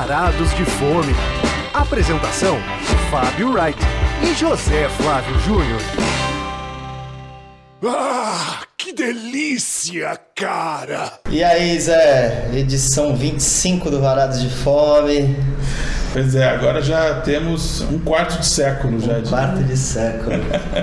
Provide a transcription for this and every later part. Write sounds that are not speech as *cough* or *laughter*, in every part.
Varados de Fome. Apresentação: Fábio Wright e José Flávio Júnior. Ah, que delícia, cara! E aí, Zé, edição 25 do Varados de Fome. Pois é, agora já temos um quarto de século um já. De... quarto de século.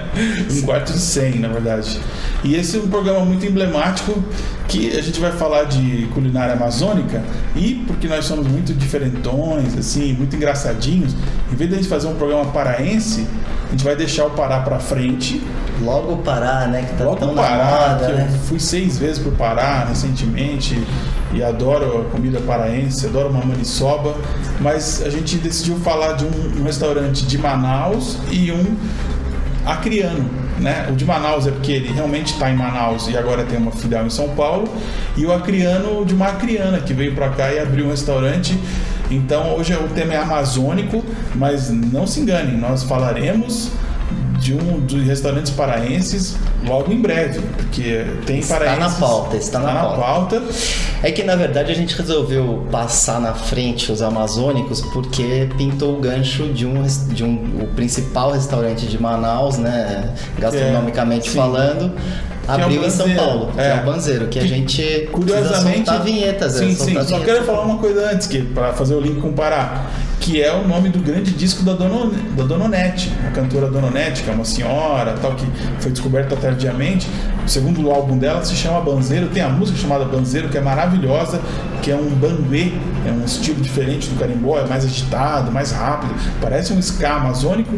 *laughs* um quarto de cem, na verdade. E esse é um programa muito emblemático que a gente vai falar de culinária amazônica e porque nós somos muito diferentões, assim, muito engraçadinhos, em vez de a gente fazer um programa paraense, a gente vai deixar o Pará para frente. Logo o Pará, né? Que tá Logo tão Pará, moda, que né? eu fui seis vezes pro Pará recentemente e adoro a comida paraense, adoro uma maniçoba, mas a gente decidiu falar de um, um restaurante de Manaus e um acriano. Né? O de Manaus é porque ele realmente está em Manaus e agora tem uma filial em São Paulo, e o acriano de uma acriana que veio para cá e abriu um restaurante. Então hoje o tema é amazônico, mas não se enganem, nós falaremos de um dos restaurantes paraenses logo em breve, porque tem Está paraenses. na pauta, está na tá pauta. pauta. É que na verdade a gente resolveu passar na frente os amazônicos porque pintou o gancho de um, de um o principal restaurante de Manaus, né, gastronomicamente É, falando, é o abriu em São Paulo, que é é. o Banzeiro, que a Que, gente Curiosamente. precisa soltar vinhetas, é, sim, soltar sim. Só quero falar uma coisa antes, que para fazer o link com o Pará, que é o nome do grande disco da Dona, da Dona a cantora Dona que é uma senhora, tal, que foi descoberta tardiamente. O segundo álbum dela se chama Banzeiro, tem a música chamada Banzeiro, que é maravilhosa, que é um banguê, é um estilo diferente do carimbó, é mais agitado, mais rápido, parece um ska amazônico.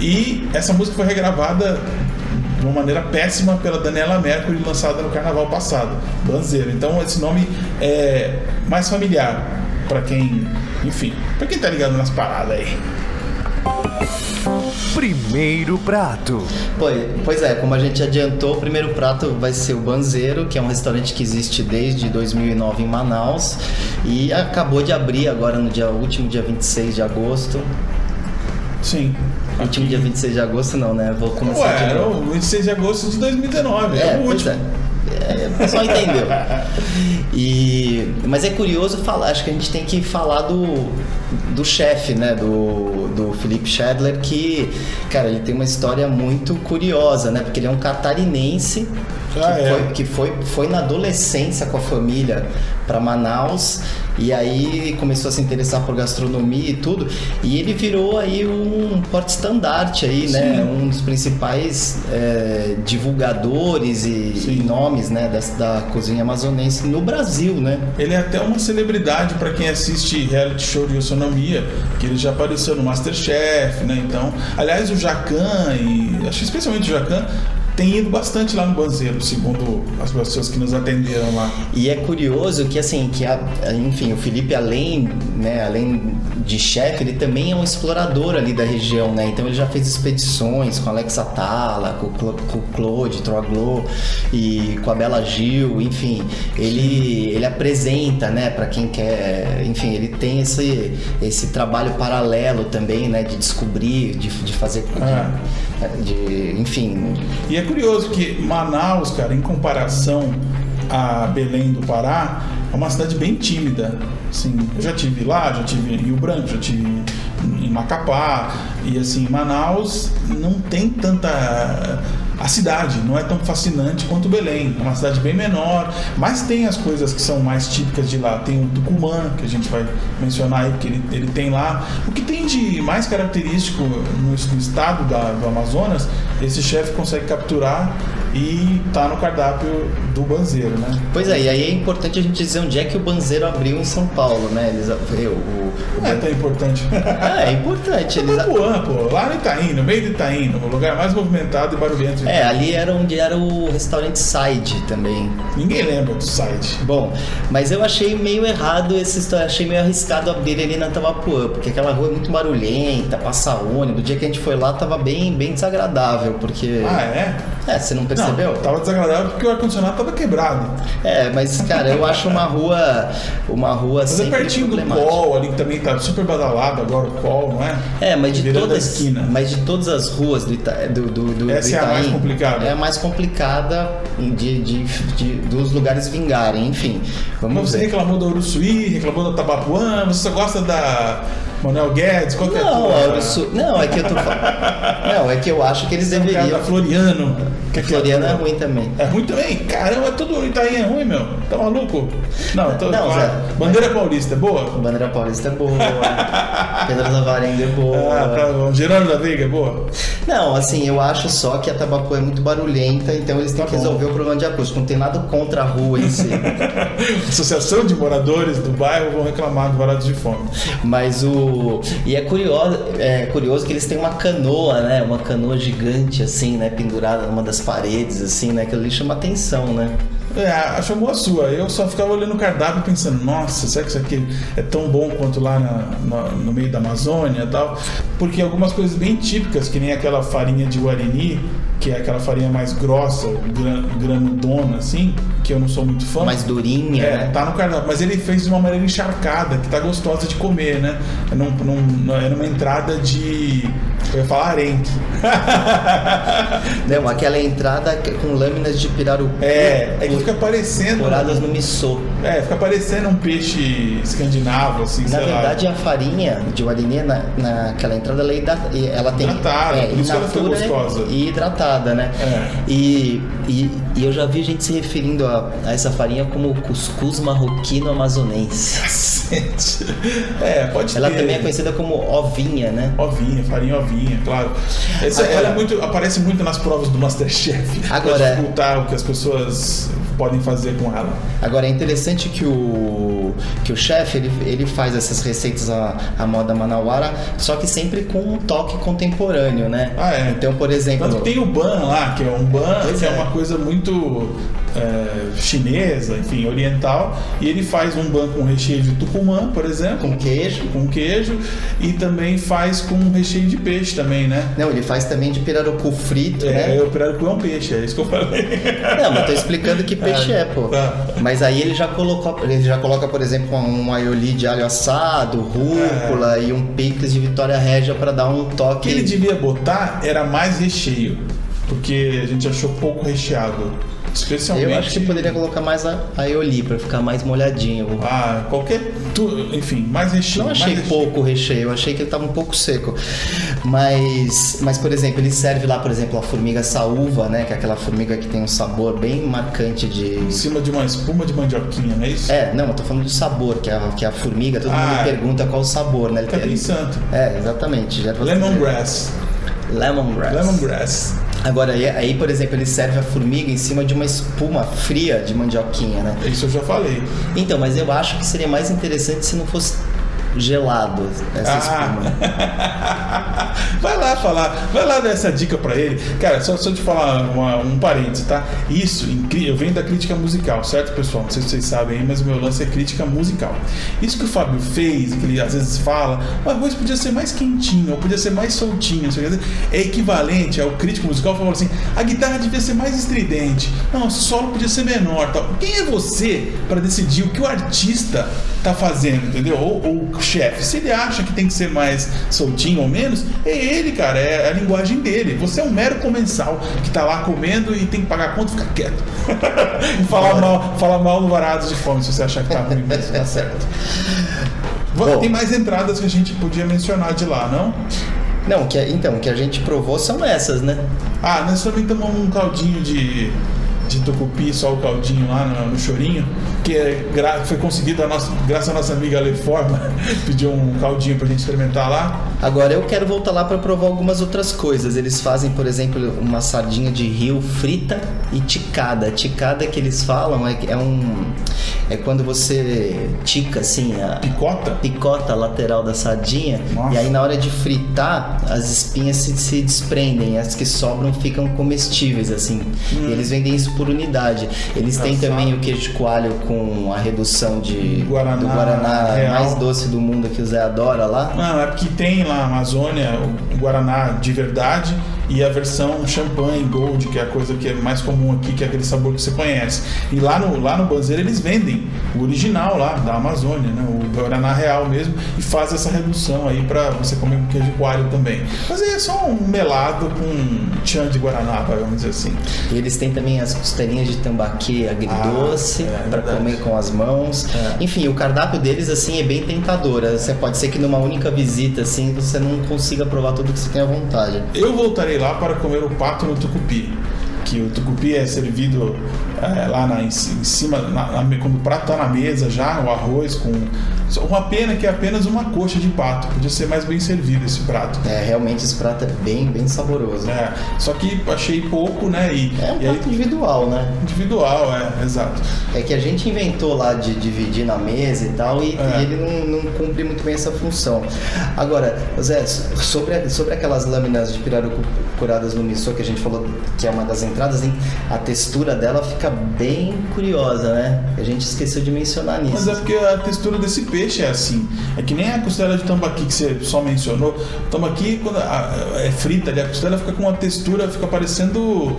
E essa música foi regravada de uma maneira péssima pela Daniela Mercury, lançada no carnaval passado, Banzeiro. Então esse nome é mais familiar para quem, enfim, para quem tá ligado nas paradas aí. Primeiro prato. Pois, pois é, como a gente adiantou, o primeiro prato vai ser o Banzeiro, que é um restaurante que existe desde 2009 em Manaus e acabou de abrir agora no dia último dia 26 de agosto. Sim. Último dia 26 de agosto não, né? Vou começar Ué, de era novo. o 26 de agosto de 2019, É, é, o último. é. É, o pessoal entendeu. *laughs* E, mas é curioso falar, acho que a gente tem que falar do, do chefe, né? Do, do Felipe Schadler, que, cara, ele tem uma história muito curiosa, né? Porque ele é um catarinense que, Ah, é. foi, que foi, foi na adolescência com a família para Manaus e aí começou a se interessar por gastronomia e tudo. E ele virou aí um porte-estandarte aí, né? Sim. Um dos principais é, divulgadores e, e nomes, né? Dessa, da cozinha amazonense no Brasil, né? Ele é até uma celebridade para quem assiste reality show de gastronomia, que ele já apareceu no Masterchef, né? Então, aliás, o Jacan e acho que especialmente o Jacan tem ido bastante lá no Banzeiro, segundo as pessoas que nos atenderam lá. E é curioso que assim, que a- enfim, o Felipe além, né, além de chefe, ele também é um explorador ali da região, né? Então ele já fez expedições com Alex Atala, com, com o Claude Troaglo e com a Bela Gil, enfim, ele ele apresenta, né, para quem quer, enfim, ele tem esse esse trabalho paralelo também, né, de descobrir, de, de fazer de, de- enfim, E é curioso que Manaus, cara, em comparação a Belém do Pará, é uma cidade bem tímida. Assim, eu já tive lá, já tive em Rio Branco, já tive em Macapá e assim, Manaus não tem tanta a cidade não é tão fascinante quanto Belém. É uma cidade bem menor, mas tem as coisas que são mais típicas de lá. Tem o Tucumã, que a gente vai mencionar aí, porque ele, ele tem lá. O que tem de mais característico no, no estado da- do Amazonas, esse chefe consegue capturar e tá no cardápio do banzeiro, né? Pois é, e aí é importante a gente dizer onde é que o Banzeiro abriu em São Paulo, né? Eles, o, o, o é tão importante. *laughs* É, é importante. Eles, Itapuã, pô, lá no Itaim, no meio do Itaim, no lugar mais movimentado e barulhento. é, ali era onde era o restaurante Side também. Ninguém lembra do site. Bom, mas eu achei meio errado essa história, achei meio arriscado abrir ali na Tabapuã, porque aquela rua é muito barulhenta, passa ônibus. O dia que a gente foi lá tava bem, bem desagradável, porque. Ah, é? É, você não Não, tava desagradável porque o ar-condicionado tava quebrado. É, mas cara, eu acho uma rua. Uma rua Mas é sempre pertinho do. Pol ali, que também tá super badalado agora, o Pol, não é? É, mas de Virando todas, esquina. mas de todas as ruas do, Ita, do, do, do Essa do é a mais Itaim, complicada. É a mais complicada de, de, de- dos lugares vingarem, enfim. Vamos Mas você ver. reclamou da Uruçuí, reclamou da Tabapuã, você só gosta da Manuel Guedes, qual que é Não, tua- a Ursu- não, é que eu tô falando. Não, é que eu acho que eles é um deveriam. da Floriano. Que que Floriano é ruim também. É ruim também? Caramba, tudo Itaim é ruim, meu. Tá maluco? Não, tô, Não. Zé. Bandeira Paulista é boa? Bandeira Paulista é boa. *laughs* Pedro Lavarenga é boa. Ah, tá bom. Geraldo da Veiga é boa? Não, assim, eu acho só que a Tabapu é muito barulhenta, então eles têm Tá que bom. resolver o problema de acústico. Não tem nada contra a rua em si. *laughs* Associação de moradores do bairro vão reclamar do Varados de Fome. Mas o. E é curioso, é curioso que eles têm uma canoa, né? Uma canoa gigante, assim, né? Pendurada numa das paredes, assim, né? Aquilo ali chama atenção, né? É, chamou a sua. Eu só ficava olhando o cardápio pensando, nossa, será que isso aqui é tão bom quanto lá na- na- no meio da Amazônia e tal? Porque algumas coisas bem típicas, que nem aquela farinha de Guarini, que é aquela farinha mais grossa, gran, granudona, assim, que eu não sou muito fã. Mais durinha, É, né? tá no cardápio, mas ele fez de uma maneira encharcada, que tá gostosa de comer, né? É, num, num- é numa entrada de. Eu ia falar arenque. *laughs* Não, aquela entrada com lâminas de pirarucu. É, é que fica parecendo. Coradas no missô. É, fica parecendo um peixe escandinavo, assim, Na sei lá. verdade, a farinha de Guarini, na, naquela entrada, ela, é ela tem. Hidratada, é, por isso que ela fica gostosa. E hidratada, né? É. E, e, e eu já vi gente se referindo a, a essa farinha como cuscuz marroquino amazonense. É, pode Ela ter. também é conhecida como ovinha, né? Ovinha, farinha ovinha, claro. Essa, Agora- ela é muito, aparece muito nas provas do Masterchef. Agora- Pra dificultar o que as pessoas podem fazer com ela. Agora é interessante que o que o chefe ele, ele faz essas receitas à, à moda manauara, só que sempre com um toque contemporâneo, né? Ah, é. Então, por exemplo, Tanto tem o ban lá, que é um ban, Pois que é. é. uma coisa muito é, chinesa, enfim, oriental. E ele faz um ban com recheio de tucumã, por exemplo. com queijo. com queijo e também faz com recheio de peixe também, né? Não, ele faz também de pirarucu frito, É, né? eu pirarucu é um peixe, é isso que eu falei. Não, mas tô explicando que peixe é, pô. Mas aí ele já colocou, ele já coloca, por exemplo, um aioli de alho assado, rúcula e um picles de Vitória Régia pra dar um O toque. que ele devia botar era mais recheio, porque a gente achou pouco recheado. Especialmente. Eu acho que poderia colocar mais a aioli pra ficar mais molhadinho. Ah, qualquer. Tu, enfim, mais recheio. Não achei recheio. pouco recheio, eu achei que ele tava um pouco seco. Mas, mas por exemplo, ele serve lá, por exemplo, a formiga saúva, né? Que é aquela formiga que tem um sabor bem marcante de. Em cima de uma espuma de mandioquinha, não é isso? É, não, eu tô falando do sabor, que é a, que é a formiga, todo mundo Ah, pergunta qual o sabor, né? Ele Capim Santo. É, exatamente. Já Lemongrass. Lemongrass. Lemongrass. Agora, aí, por exemplo, ele serve a formiga em cima de uma espuma fria de mandioquinha, né? Isso eu já falei. Então, mas eu acho que seria mais interessante se não fosse gelado essa espuma. Ah. *laughs* vai lá falar, vai lá dar essa dica pra ele. Cara, só, só te falar uma- um parênteses, tá? Isso, eu venho da crítica musical, certo, pessoal? Não sei se vocês sabem aí, mas o meu lance é crítica musical. Isso que o Fábio fez, que ele às vezes fala, o arroz podia ser mais quentinho, ou podia ser mais soltinho, é equivalente ao crítico musical falando assim, a guitarra devia ser mais estridente, não, o solo podia ser menor, tal. Quem é você para decidir o que o artista tá fazendo, entendeu? Ou, ou o chefe, se ele acha que tem que ser mais soltinho ou menos, é ele, cara, é a linguagem dele. Você é um mero comensal que tá lá comendo e tem que pagar a conta, fica quieto. *laughs* e falar mal, falar mal no varados de fome se você achar que tá ruim mesmo, tá certo. Bom. Tem mais entradas que a gente podia mencionar de lá, não? Não, que, então, o que a gente provou são essas, né? Ah, nós também tomamos um caldinho de, de tucupi, só o caldinho lá no, no chorinho, que é, foi conseguido a nossa, graças à nossa amiga Leforma, *laughs* pediu um caldinho pra gente experimentar lá. Agora eu quero voltar lá para provar algumas outras coisas. Eles fazem, por exemplo, uma sardinha de rio frita e ticada. Ticada que eles falam é, é um é quando você tica assim a Picota? picota a lateral da sardinha Nossa. e aí na hora de fritar as espinhas se, se desprendem, as que sobram ficam comestíveis assim. E eles vendem isso por unidade. Eles têm Engraçado. também o queijo de coalho com a redução de Guaraná do guaraná real. mais doce do mundo que o Zé adora lá. Não, é porque tem lá na Amazônia o Guaraná de verdade e a versão champanhe gold, que é a coisa que é mais comum aqui, que é aquele sabor que você conhece. E lá no, lá no Banzeiro eles vendem o original lá da Amazônia, né? o Guaraná real mesmo, e faz essa redução aí para você comer com queijo coalho também. Mas aí é só um melado com tchan de Guaraná, vamos dizer assim. E eles têm também as costelinhas de tambaqui agridoce Ah, é, para comer com as mãos. É. Enfim, o cardápio deles assim é bem tentador. Você pode ser que numa única visita assim você não consiga provar tudo que você tem à vontade. Eu voltarei lá para comer o pato no tucupi. Que o tucupi é servido é, lá na- em, ci- em cima, na- na- quando o prato está na mesa já, o arroz com. Uma pena que é apenas uma coxa de pato. Podia ser mais bem servido esse prato. É, realmente esse prato é bem, bem saboroso. É, É, só que achei pouco, né? E, um e aí, prato individual, né? individual, é, exato. É que a gente inventou lá de dividir na mesa e tal, e, É. e ele não, não cumpre muito bem essa função. Agora, Zé, sobre, sobre aquelas lâminas de pirarucu curadas no miso que a gente falou que é uma das entradas, hein? a textura dela fica bem curiosa, né? A gente esqueceu de mencionar nisso. Mas é porque a textura desse peixe é assim. É que nem a costela de tambaqui que você só mencionou. O tambaqui, quando a- é frita ali, a costela fica com uma textura, fica parecendo.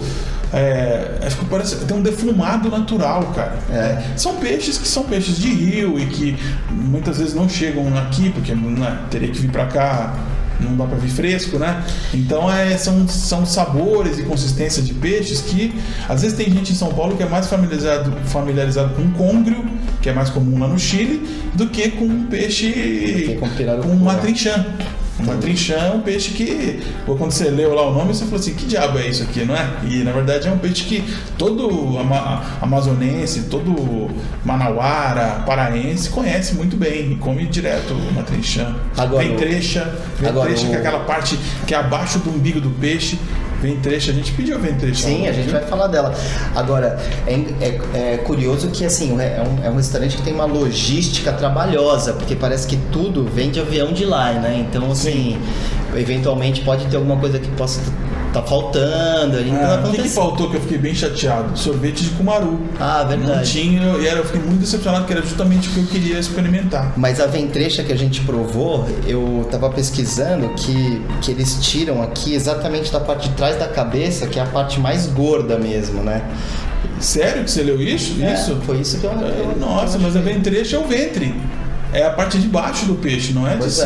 É, é, fica parecendo tem um defumado natural, cara. É. São peixes que são peixes de rio e que muitas vezes não chegam aqui, porque né, teria que vir pra cá. Não dá pra vir fresco, né? Então é, são, são sabores e consistência de peixes que às vezes tem gente em São Paulo que é mais familiarizado, familiarizado com côngrio, que é mais comum lá no Chile, do que com um peixe com com uma trinchã. Uma trinchã é um peixe que, quando você leu lá o nome, você falou assim: que diabo é isso aqui, não é? E na verdade é um peixe que todo ama amazonense, todo manauara, paraense conhece muito bem e come direto uma trinchã. Agora, vem o- trecha, vem agora, trecha, que é aquela parte que é abaixo do umbigo do peixe. Vem trecha, a gente pediu vem trecha. Sim, lá, a gente vai falar dela. Agora, é, é- é curioso que assim, é um, é um restaurante que tem uma logística trabalhosa, porque parece que tudo vem de avião de lá, né? Então, assim, eventualmente pode ter alguma coisa que possa estar faltando. Então, Ah, o que, que faltou que eu fiquei bem chateado? Sorvete de cumaru. Ah, Não verdade. tinha, e era, eu fiquei muito decepcionado, que era justamente o que eu queria experimentar. Mas a ventrecha que a gente provou, eu tava pesquisando que, que eles tiram aqui exatamente da parte de trás da cabeça, que é a parte mais gorda mesmo, né? Sério que você leu isso? É, isso? Foi isso que eu. É, eu- Nossa, mas a ventrecha é o ventre. É a parte de baixo do peixe, não é de Pois é.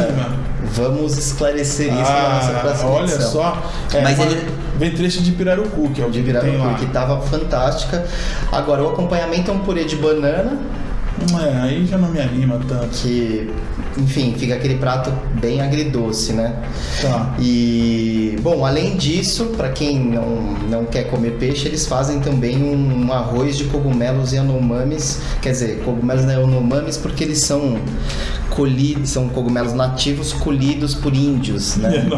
Vamos esclarecer isso na nossa Ah, próxima olha edição. só. É Mas ele- ventrecha de pirarucu, que é o De que tem lá. que tava fantástica. Agora, o acompanhamento é um purê de banana, É, aí já não me anima tanto. que, enfim, fica aquele prato bem agridoce, né? Tá. E, bom, além disso, para quem não, não quer comer peixe, eles fazem também um, arroz de cogumelos e anomames. Quer dizer, cogumelos e anomames porque eles são colhidos, são cogumelos nativos colhidos por índios, né? *laughs*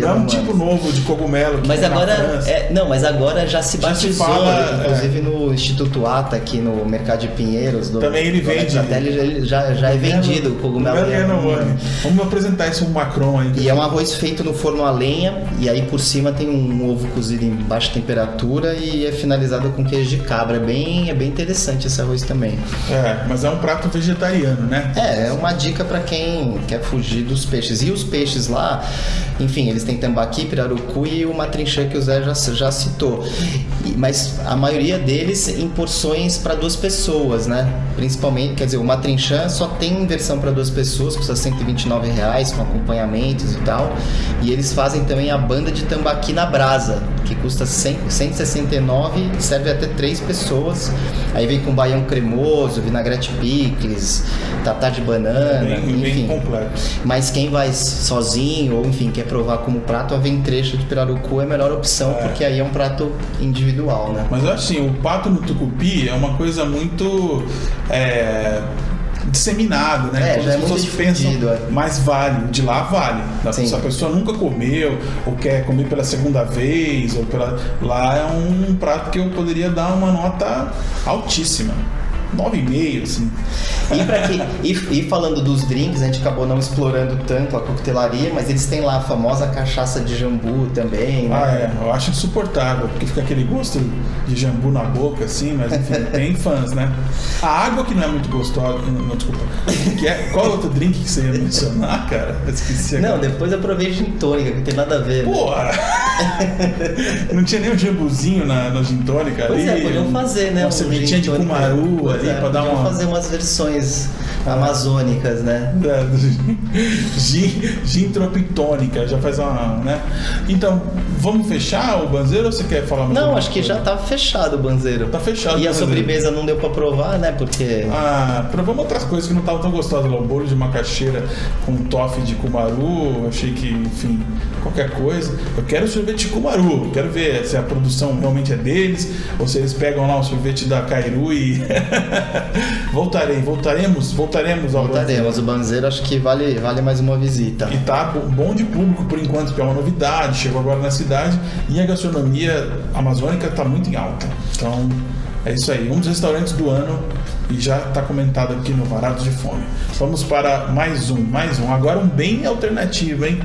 É um tipo novo de cogumelo. Mas agora, é, não, mas agora já se batizou, fala, inclusive no Instituto Ata aqui no Mercado de Pinheiros. Do, Também ele vende. Zatelli, ele já, já é vendido o cogumelo. Anomami. Vamos apresentar um Macron aí. E é um arroz feito no forno a lenha, e aí por cima tem um ovo cozido em baixa temperatura e é finalizado com queijo de cabra. É bem, é bem interessante esse arroz também. É, mas é um prato vegetariano, né? É, é uma dica para quem quer fugir dos peixes. E os peixes lá, enfim, eles têm tambaqui, pirarucu e uma trinchã que o Zé já, já citou. Mas a maioria deles em porções para duas pessoas, né? Principalmente, quer dizer, uma trinchã só tem versão para duas pessoas, custa 129 reais com acompanhamentos e tal. E eles fazem também a banda de tambaqui na brasa, que custa 100, 169 e serve até três pessoas. Aí vem com baião cremoso, vinagrete picles, tatá de banana, Bem, bem enfim. completo. Mas quem vai sozinho ou enfim quer provar como prato, a ventrecha de pirarucu é a melhor opção, porque aí é um prato individual, né? Mas eu acho assim, o pato no tucupi é uma coisa muito é, disseminado, né? É, já é as pessoas pensam, é. mas vale, de lá vale. Se a pessoa nunca comeu ou quer comer pela segunda vez, ou pela lá é um prato que eu poderia dar uma nota altíssima. 9,5, assim. E, pra que, e, e falando dos drinks, a gente acabou não explorando tanto a coquetelaria, mas eles têm lá a famosa cachaça de jambu também, né? Ah, é, eu acho insuportável, porque fica aquele gosto de jambu na boca, assim, mas enfim, *laughs* tem fãs, né? A água que não é muito gostosa, não, desculpa. Que é, qual outro drink que você ia mencionar, cara? Eu esqueci Não, agora. depois eu provei gin tônica, que não tem nada a ver. né? Porra! *laughs* Não tinha nem um jambuzinho na, na gin tônica Pois ali. é, podiam fazer, né? Uma um cervejinha de cumaru Pois ali é, pra dar uma. fazer umas versões amazônicas, né? *laughs* É, gin, gin, tropitônica, já faz uma, né? Então, vamos fechar o banzeiro ou você quer falar mais Não, acho que coisa? já tá fechado o banzeiro. Tá fechado E a sobremesa não deu pra provar, né? Porque. Ah, provamos outras coisas que não estavam tão gostosas lá. O bolo de macaxeira com toffee de cumaru. Achei que, enfim, qualquer coisa. Eu quero sorvete de cumaru. Quero ver se a produção realmente é deles ou se eles pegam lá o sorvete da Cairu e. *laughs* Voltarei, voltaremos, voltaremos ao Voltaremos. O banzeiro acho que vale, vale mais uma visita. E tá bo- bom de público por enquanto, porque é uma novidade, chegou agora na cidade e a gastronomia amazônica tá muito em alta. Então, é isso aí. Um dos restaurantes do ano e já tá comentado aqui no Varados de Fome. Vamos para mais um, mais um. Agora um bem alternativo, hein?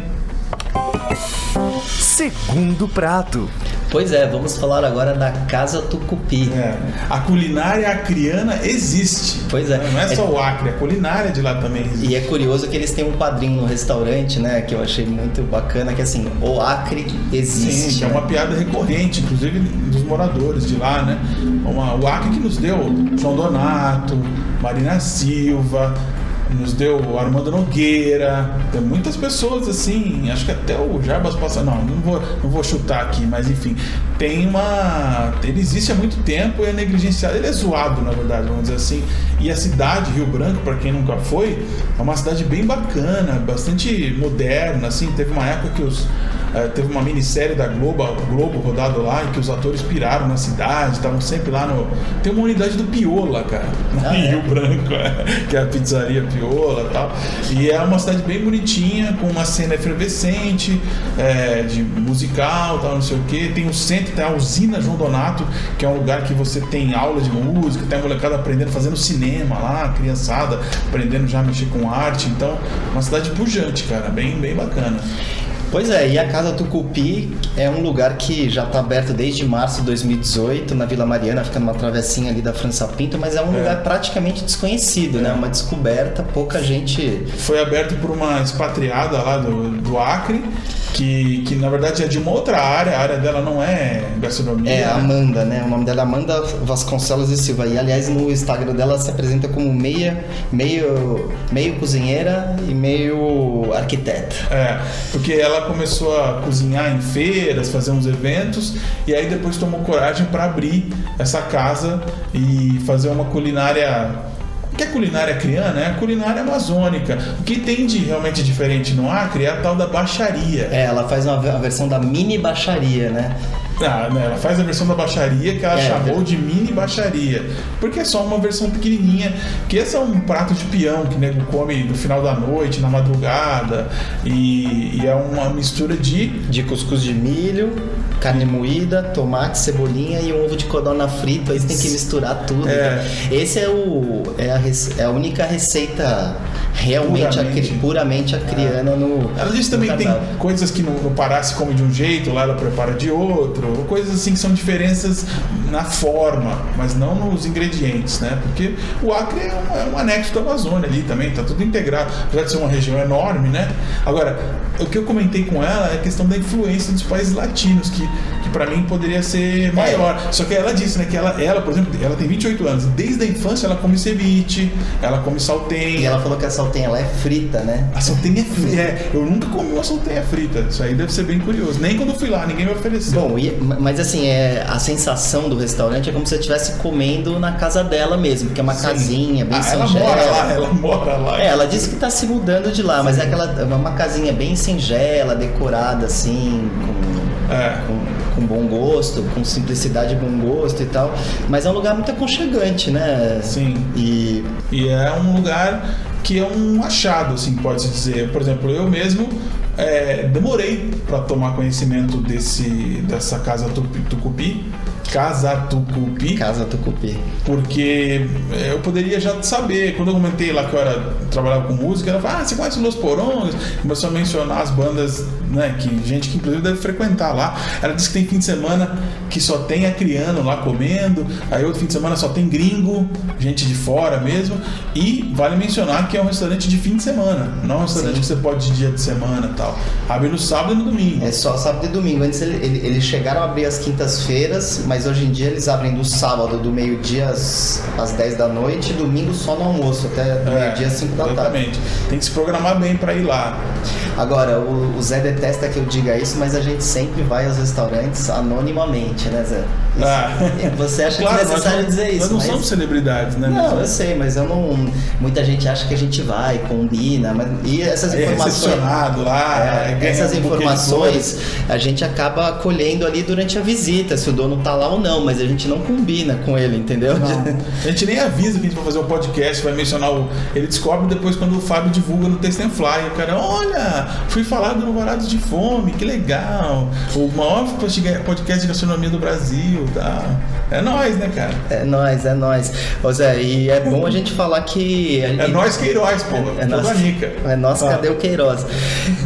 Segundo prato. Pois é, vamos falar agora da Casa Tucupi. É, a culinária acriana existe. Pois é. Não é só o Acre, a culinária de lá também existe. E é curioso que eles têm um quadrinho no restaurante, né? Que eu achei muito bacana, que é assim, o Acre existe. Sim, que é né? uma piada recorrente, inclusive dos moradores de lá, né? Uma, o Acre que nos deu João Donato, Marina Silva, nos deu Armando Nogueira, tem muitas pessoas assim, acho que até o Jarbas passa, não, não vou, não vou chutar aqui, mas enfim, tem uma, ele existe há muito tempo e é negligenciado, ele é zoado na verdade, vamos dizer assim, e a cidade Rio Branco, para quem nunca foi, é uma cidade bem bacana, bastante moderna, assim, teve uma época que os eh, teve uma minissérie da Globo, Globo rodado lá, em que os atores piraram na cidade, estavam sempre lá no. Tem uma unidade do Piola, cara, Ah, em é? Rio Branco, é, que é a pizzaria Piola e tal. E é uma cidade bem bonitinha, com uma cena efervescente, é, de musical, tal, não sei o que. Tem o centro, tem a usina João Donato, que é um lugar que você tem aula de música, tem a molecada aprendendo, fazendo cinema lá, criançada, aprendendo já a mexer com arte. Então, uma cidade pujante, cara, bem, bem bacana. Pois é, e a Casa Tucupi é um lugar que já está aberto desde março de 2018 na Vila Mariana, fica numa travessinha ali da França Pinto, mas é um lugar praticamente desconhecido, né? Uma descoberta, pouca gente. foi aberto por uma expatriada lá do, do Acre, que, que na verdade é de uma outra área, a área dela não é gastronomia. É, né? Amanda, né? O nome dela é Amanda Vasconcelos e Silva. E aliás, no Instagram dela se apresenta como meia, meio, meio cozinheira e meio arquiteta. É, porque ela começou a cozinhar em feiras, fazer uns eventos, e aí depois tomou coragem para abrir essa casa e fazer uma culinária. Que é culinária criana? É a culinária amazônica. O que tem de realmente diferente no Acre é a tal da baixaria. É, ela faz uma, versão da mini baixaria, né? Ah, né, ela faz a versão da baixaria que ela É, chamou é. de mini baixaria. Porque é só uma versão pequenininha. Que esse é um prato de peão que o nego come no final da noite, na madrugada. E, e é uma mistura de. De cuscuz de milho, carne moída, tomate, cebolinha e um ovo de codorna frito. Aí você tem que misturar tudo. É. né? Esse é, o, é, a, é a única receita realmente Puramente. acri- puramente acriana no. Ela disse também no que tem coisas que no, no Pará se come de um jeito, lá ela prepara de outro, ou coisas assim que são diferenças na forma, mas não nos ingredientes, né? Porque o Acre é um, é um anexo da Amazônia ali também, tá tudo integrado, apesar de ser uma região enorme, né? Agora, o que eu comentei com ela é a questão da influência dos países latinos, que, que para mim poderia ser maior. Só que ela disse, né, que ela, ela, por exemplo, ela tem 28 anos, desde a infância ela come ceviche, ela come salteña, E ela falou que a saltenha ela é frita, né? a saltenha é *laughs* frita. É, eu nunca comi uma saltenha frita. Isso aí deve ser bem curioso. Nem quando eu fui lá, ninguém me ofereceu. Bom, e- mas assim, é, a sensação do restaurante é como se você estivesse comendo na casa dela mesmo, porque é uma Sim. casinha bem ah, ela mora lá, ela mora lá. É, ela disse que tá se mudando de lá, mas é aquela é uma casinha bem singela, decorada assim, com, É. com, com bom gosto, com simplicidade e bom gosto e tal. Mas é um lugar muito aconchegante, né? Sim. E E é um lugar que é um achado, assim, pode-se dizer. Por exemplo, eu mesmo é, demorei para tomar conhecimento desse, dessa casa Tupi- Tucupi, Casa Tucupi. Casa Tucupi. Porque é, eu poderia já saber. Quando eu comentei lá que eu era, trabalhava com música, ela falou: Ah, você conhece Los Porongas? Começou a mencionar as bandas, né? Que gente que inclusive deve frequentar lá. Ela disse que tem fim de semana que só tem acriano lá comendo, aí outro fim de semana só tem gringo, gente de fora mesmo. E vale mencionar que é um restaurante de fim de semana, não é um restaurante Sim. que você pode ir dia de semana e tal. Abre no sábado e no domingo. É só sábado e domingo. Antes ele- ele- eles chegaram a abrir às quintas-feiras, mas hoje em dia eles abrem do sábado, do meio-dia às, às 10 da noite, e domingo só no almoço, até É, meio-dia às 5 da tarde. Exatamente. Tem que se programar bem para ir lá. Agora, o, o Zé detesta que eu diga isso, mas a gente sempre vai aos restaurantes anonimamente, né, Zé? Ah. Você acha Claro, que é necessário nós não, dizer isso? Nós não mas... somos celebridades, né? Não, eu sei, mas eu não. Muita gente acha que a gente vai, combina, mas e essas é informações. recepcionado lá. É, essas um informações a gente acaba colhendo ali durante a visita, se o dono tá lá ou não, mas a gente não combina com ele, entendeu? Não. A gente nem avisa que a gente vai fazer um podcast, vai mencionar o. Ele descobre depois quando o Fábio divulga no and Fly. O cara, olha, fui falar do Alvorados de Fome, que legal. O maior podcast de gastronomia do Brasil, tá? É nóis, né, cara? É nóis, é nóis. Ô Zé, e é bom a gente falar que. É nós Queiroz, pô. É É nós, rica. é nós, Ah. cadê o Queiroz?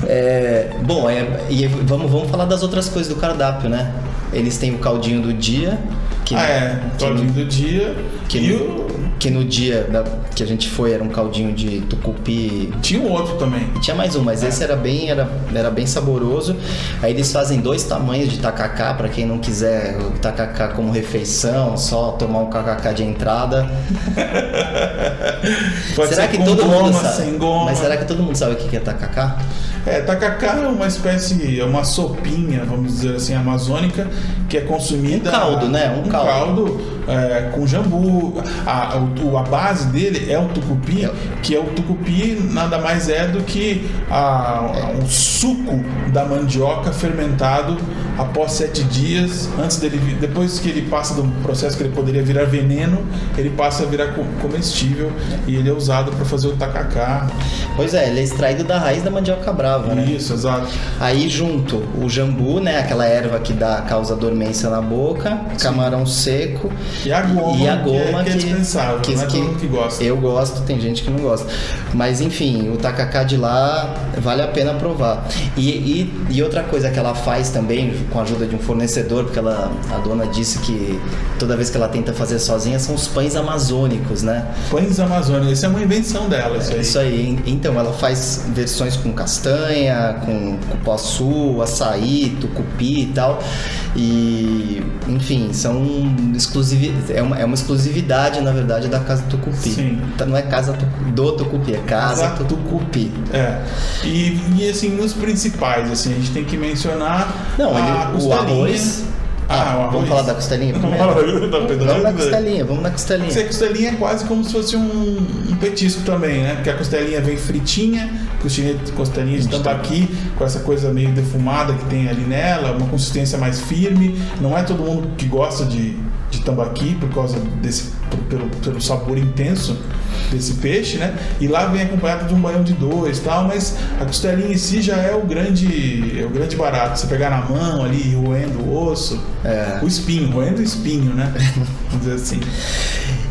É, bom, é, e vamos, vamos falar das outras coisas do cardápio, né? Eles têm o caldinho do dia. Que, Ah, é. que, Todinho do dia. que, e o... que no dia da- que a gente foi era um caldinho de tucupi Tinha um outro também. E Tinha mais um, mas esse era bem, era, era bem saboroso. Aí eles fazem dois tamanhos de tacacá, para quem não quiser o tacacá como refeição, só tomar um tacacá de entrada. *laughs* Pode será ser que todo goma, mundo sabe? Mas será que todo mundo sabe o que é tacacá? É, tacacá é uma espécie, é uma sopinha, vamos dizer assim, amazônica, que é consumida. Um caldo, né? Um Um, caldo. caldo, é, com jambu. A, o- a base dele é o tucupi, É. que é o tucupi nada mais é do que a, um suco da mandioca fermentado após sete dias, antes dele vir- depois que ele passa do processo que ele poderia virar veneno, ele passa a virar co- comestível e ele é usado para fazer o tacacá. Pois é, ele é extraído da raiz da mandioca brava, né? Isso, exato. Aí junto o jambu, né? Aquela erva que dá causa dormência na boca, camarão seco E a goma, e a que é- goma que é dispensável, não é todo que gosta. Eu gosto, tem gente que não gosta. Mas enfim, o tacacá de lá vale a pena provar. E, e, e outra coisa que ela faz também, com a ajuda de um fornecedor, porque ela, a dona disse que toda vez que ela tenta fazer sozinha são os pães amazônicos, né? Pães Amazônia, isso é uma invenção dela, isso aí. Isso aí. Então, ela faz versões com castanha, com cupuaçu, açaí, tucupi e tal. E, enfim, são exclusivi é, uma, é uma exclusividade, na verdade, da Casa Tucupi. Sim. Tá, Não é Casa do Tucupi, é Casa, Casa Tucupi. É. E, e assim, nos principais, assim, a gente tem que mencionar Não, ele- o arroz. Ah, arroz. Vamos falar da costelinha primeiro? Tá vamos na costelinha, vamos na costelinha. Essa costelinha é quase como se fosse um, um petisco também, né? Porque a costelinha vem fritinha, costelinha, costelinha de tambaqui, com essa coisa meio defumada que tem ali nela, uma consistência mais firme. Não é todo mundo que gosta de tambaqui por causa desse pelo, pelo sabor intenso desse peixe, né? E lá vem acompanhado de um banhão de dois, tal, mas a costelinha em si já é o grande, é o grande barato. Você pegar na mão ali, roendo o osso, É. o espinho, roendo o espinho, né? *laughs* Vamos dizer assim.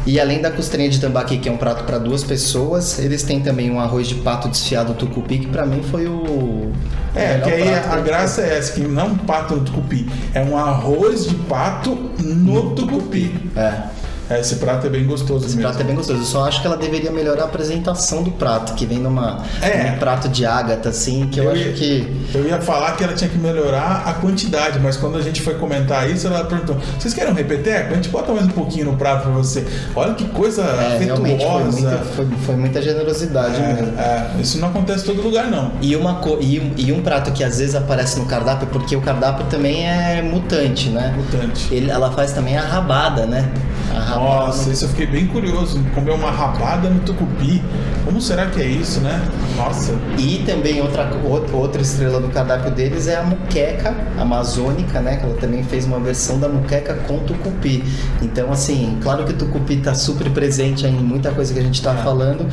E além da costelinha de tambaqui, que é um prato para duas pessoas, eles têm também um arroz de pato desfiado tucupi, que para mim foi o. É, que aí a que graça é essa, que não um pato no tucupi, é um arroz de pato no tucupi. É. É, esse prato é bem gostoso Esse mesmo. prato é bem gostoso. Eu só acho que ela deveria melhorar a apresentação do prato, que vem numa É. num prato de ágata, assim, que eu, acho ia, que. eu ia falar que ela tinha que melhorar a quantidade, mas quando a gente foi comentar isso, ela perguntou: vocês querem um repeteco? A gente bota mais um pouquinho no prato pra você. Olha que coisa É, realmente foi muita, foi, foi muita generosidade mesmo. É, é, isso não acontece em todo lugar, não. E, uma co- e, um, e um prato que às vezes aparece no cardápio, porque o cardápio também é mutante, né? Mutante. Ele, ela faz também a rabada, né? Nossa, isso eu fiquei bem curioso. Comer uma rabada no tucupi. Como será que é isso, né? Nossa. E também outra, outra- estrela do cardápio deles é a muqueca amazônica, né? Que ela também fez uma versão da muqueca com tucupi. Então, assim, claro que o tucupi tá super presente em muita coisa que a gente tá É. falando,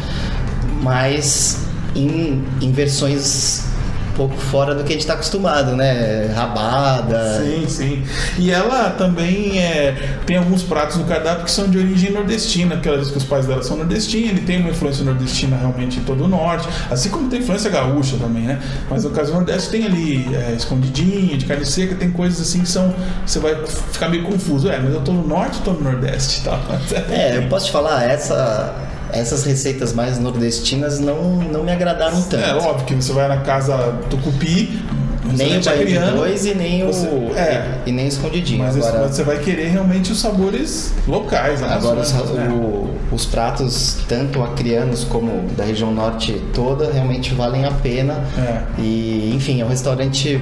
mas em, em versões pouco fora do que a gente está acostumado, né? Rabada. Sim, sim. E ela também é, tem alguns pratos no cardápio que são de origem nordestina, porque ela diz que os pais dela são nordestinos, ele tem uma influência nordestina realmente em todo o norte, assim como tem influência gaúcha também, né? Mas no caso do Nordeste tem ali é, escondidinho, de carne seca, tem coisas assim que são. Você vai ficar meio confuso. É, mas eu tô no norte ou tô no Nordeste? Tá? É, eu posso te falar, essa essas receitas mais nordestinas não, não me agradaram tanto. É óbvio que você vai na casa Tucupi, nem o de dois e nem você, o é, e nem escondidinho. Mas agora, você vai querer realmente os sabores locais. Agora os, né? o, os pratos tanto acrianos como da região norte toda realmente valem a pena. É. E enfim é um restaurante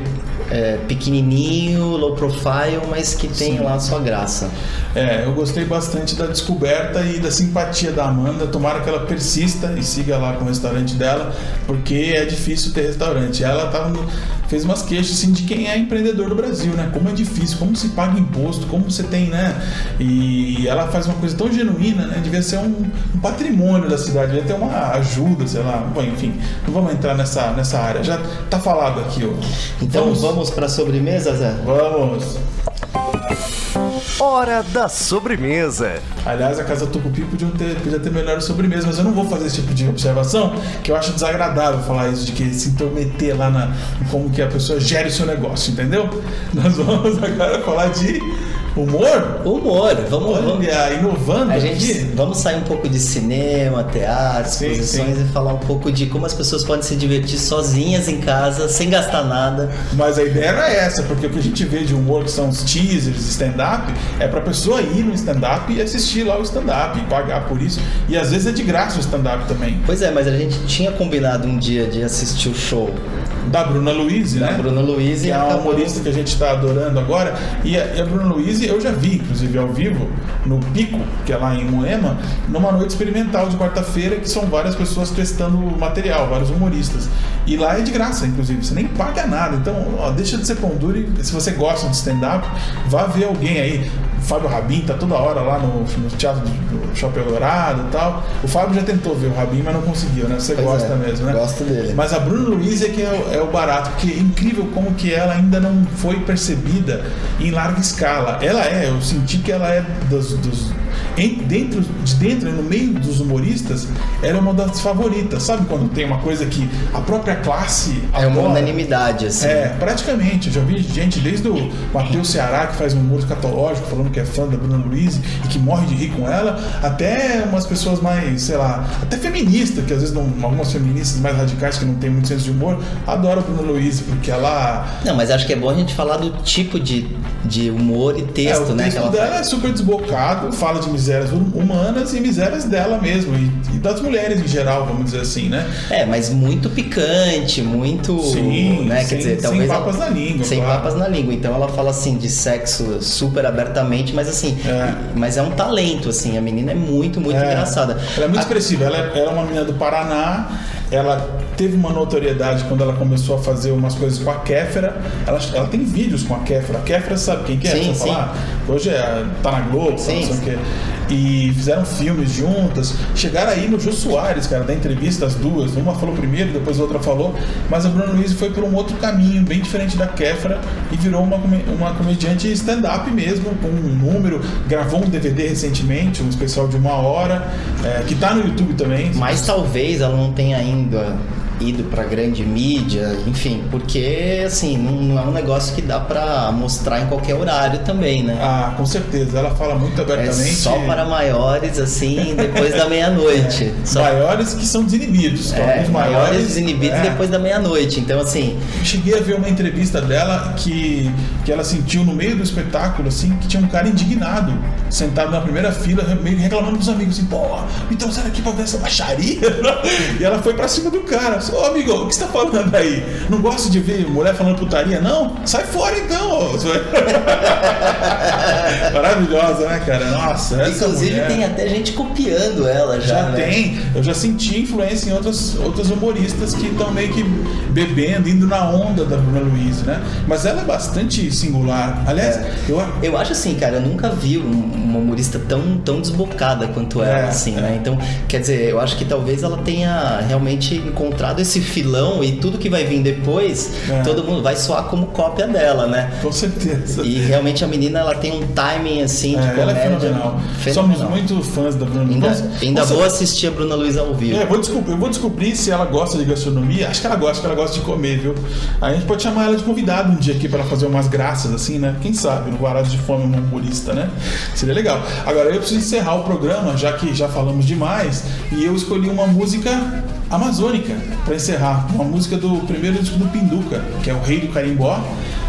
é, pequenininho, low profile, mas que tem Sim. lá a sua graça. É, eu gostei bastante da descoberta e da simpatia da Amanda. Tomara que ela persista e siga lá com o restaurante dela, porque é difícil ter restaurante. Ela tava no- fez umas queixas assim, de quem é empreendedor do Brasil, né? Como é difícil, como se paga imposto, como você tem, né? E ela faz uma coisa tão genuína, né? Devia ser um, um patrimônio da cidade, devia ter uma ajuda, sei lá. Bom, enfim, não vamos entrar nessa, nessa área. Já tá falado aqui, ó. Então vamos, para sobremesa, Zé? Vamos. Hora da sobremesa. Aliás, a Casa Tucupi podia ter, podia ter melhor sobremesa, mas eu não vou fazer esse tipo de observação, que eu acho desagradável falar isso, de que se intrometer lá na como que a pessoa gere o seu negócio, entendeu? Nós vamos *laughs* agora falar de humor. Humor, vamos, vamos. Olha, inovando A gente aqui. vamos sair um pouco de cinema, teatro, Sim, exposições sim. e falar um pouco de como as pessoas podem se divertir sozinhas em casa, sem gastar nada. Mas a ideia não é essa, porque o que a gente vê de humor, que são os teasers, stand-up, é pra pessoa ir no stand-up e assistir lá o stand-up, e pagar por isso. E às vezes é de graça o stand-up também. Pois é, mas a gente tinha combinado um dia de assistir o show Da Bruna Luiz, da né? Bruna Luiz que é uma humorista que a gente está adorando agora. E a, a Bruna Luiz eu já vi, inclusive ao vivo, no Pico, que é lá em Moema, numa noite experimental de quarta-feira, que são várias pessoas testando material, vários humoristas. E lá é de graça, inclusive, você nem paga nada. Então, ó, deixa de ser pão duro e se você gosta de stand-up, vá ver alguém aí. O Fábio Rabin tá toda hora lá no, no Teatro do Shopping Dourado e tal. O Fábio já tentou ver o Rabin, mas não conseguiu, né? Você Pois gosta é, mesmo, né? gosto dele. Mas a Bruna Luiz é que é o, é o barato, porque é incrível como que ela ainda não foi percebida em larga escala. Ela é, eu senti que ela é dos, dos dentro de dentro, no meio dos humoristas, ela é uma das favoritas. Sabe quando tem uma coisa que a própria classe É uma adora? unanimidade, assim. É, praticamente. Eu já vi gente desde o Matheus Ceará, que faz um humor catológico, falando que é fã da Bruna Luiz e que morre de rir com ela, até umas pessoas mais, sei lá, até feministas, que às vezes não, algumas feministas mais radicais que não têm muito senso de humor, adoram a Bruna Luiz, porque ela. Não, mas acho que é bom a gente falar do tipo de, de humor e É, texto, o né? texto que ela dela faz. é super desbocado, fala de misérias hum- humanas e misérias dela mesmo, e, e das mulheres em geral, vamos dizer assim, né? É, mas muito picante, muito. Sim, né? sem- Quer dizer, sem talvez. ela- papas na língua, Sem claro. papas na língua. Então ela fala assim de sexo super abertamente, mas assim. É. Mas é um talento, assim. A menina é muito, muito É. engraçada. Ela é muito A- expressiva. Ela, é- ela é uma menina do Paraná. Ela teve uma notoriedade quando ela começou a fazer umas coisas com a Kéfera. Ela, ela tem vídeos com a Kéfera. A Kéfera sabe quem que é? Sim, sim. falar? Hoje é, tá na Globo, Sim, não sei sim. o quê. E fizeram filmes juntas. Chegaram aí no Jô Soares, cara, da entrevista, as duas. Uma falou primeiro, depois a outra falou. Mas a Bruna Luiz foi por um outro caminho, bem diferente da Kéfera, e virou uma, uma comediante stand-up mesmo, com um número. Gravou um DVD recentemente, um especial de uma hora, é, que tá no YouTube também. Mas talvez ela não tenha ainda ido pra grande mídia, enfim, porque assim, não, é um negócio que dá pra mostrar em qualquer horário também, né? Ah, com certeza. Ela fala muito É abertamente. só para maiores, assim, depois da meia-noite. *laughs* Só Maiores que são desinibidos. é, Alguns maiores desinibidos é. depois da meia-noite. Então, assim, Cheguei a ver uma entrevista dela que, que ela sentiu no meio do espetáculo, assim, que tinha um cara indignado, sentado na primeira fila, meio reclamando dos amigos, assim, pô, me trouxeram aqui pra ver essa baixaria. *laughs* e ela foi pra cima do cara, ô amigo, o que você tá falando aí? Não gosta de ver mulher falando putaria? Não? Sai fora então! ô." *laughs* maravilhosa, né, cara? Nossa, Inclusive mulher... tem até gente copiando ela já. Já né? tem, eu já senti influência em outras, outros humoristas que estão meio que bebendo, indo na onda da Bruna Luiz, né? Mas ela é bastante singular. Aliás, É. eu, Eu acho assim, cara, eu nunca vi um- uma humorista tão, tão desbocada quanto ela, É, assim, é. né? Então, quer dizer, eu acho que talvez ela tenha realmente encontrado esse filão e tudo que vai vir depois, É. todo mundo vai soar como cópia dela, né? com certeza. E realmente a menina, ela tem um timing, assim, de É, ela é comédia fenomenal. fenomenal. Somos muito fãs da Bruna. Ainda, Vamos- ainda vamos- vou assistir a Bruna Luiz ao vivo. É, eu vou, descobrir, eu vou descobrir se ela gosta de gastronomia. Acho que ela gosta, acho que ela gosta de comer, viu? Aí a gente pode chamar ela de convidada um dia aqui para fazer umas graças, assim, né? Quem sabe, no Varado de Fome, um humorista, né? Seria legal. Agora, eu preciso encerrar o programa, já que já falamos demais, e eu escolhi uma música amazônica para encerrar. Uma música do primeiro disco do Pinduca, que é o Rei do Carimbó.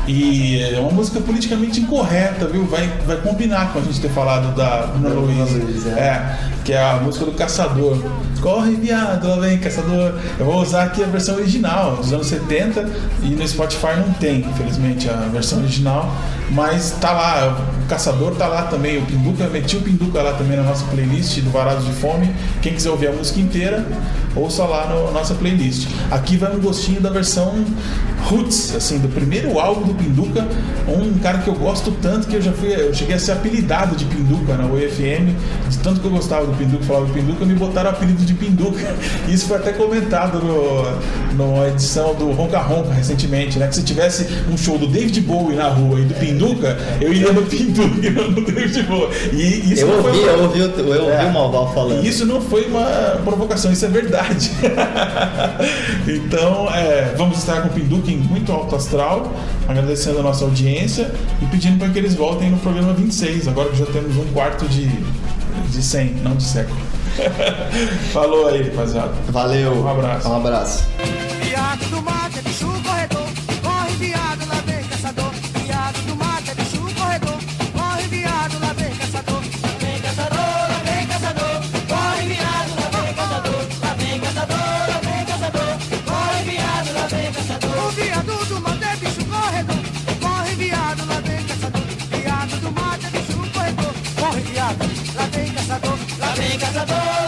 E é uma música politicamente incorreta, viu? Vai, vai combinar com a gente ter falado da Bruna. Luiz, é. É, que é a música do Caçador. Corre, viado, lá vem, Caçador. Eu vou usar aqui a versão original, dos anos 70, e no Spotify não tem, infelizmente, a versão original. Mas tá lá, o Caçador tá lá também, o Pinduca, meti o Pinduca lá também na nossa playlist do Varados de Fome. Quem quiser ouvir a música inteira, ouça lá na nossa playlist. Aqui vai um gostinho da versão Roots, assim, do primeiro álbum do Pinduca, um cara que eu gosto tanto que eu já fui, eu cheguei a ser apelidado de Pinduca na UFM, de tanto que eu gostava do Pinduca, falava do Pinduca, me botaram o apelido de Pinduca. *laughs* Isso foi até comentado no, na edição do Ronca Ronca recentemente, né? Que se tivesse um show do David Bowie na rua e do Pinduca, eu iria no Pinduca *laughs* e não no David Bowie. E isso Eu ouvi, uma- eu ouvi, eu ouvi É. o Malval falando. e isso não foi uma provocação, isso é verdade. *laughs* então, é, vamos estar com o Pinduca em muito alto astral, agradecendo a nossa audiência e pedindo para que eles voltem no programa 26, agora que já temos um quarto de, de 100, não de século. *laughs* Falou aí, rapaziada. Valeu. Um abraço. Um abraço. Lá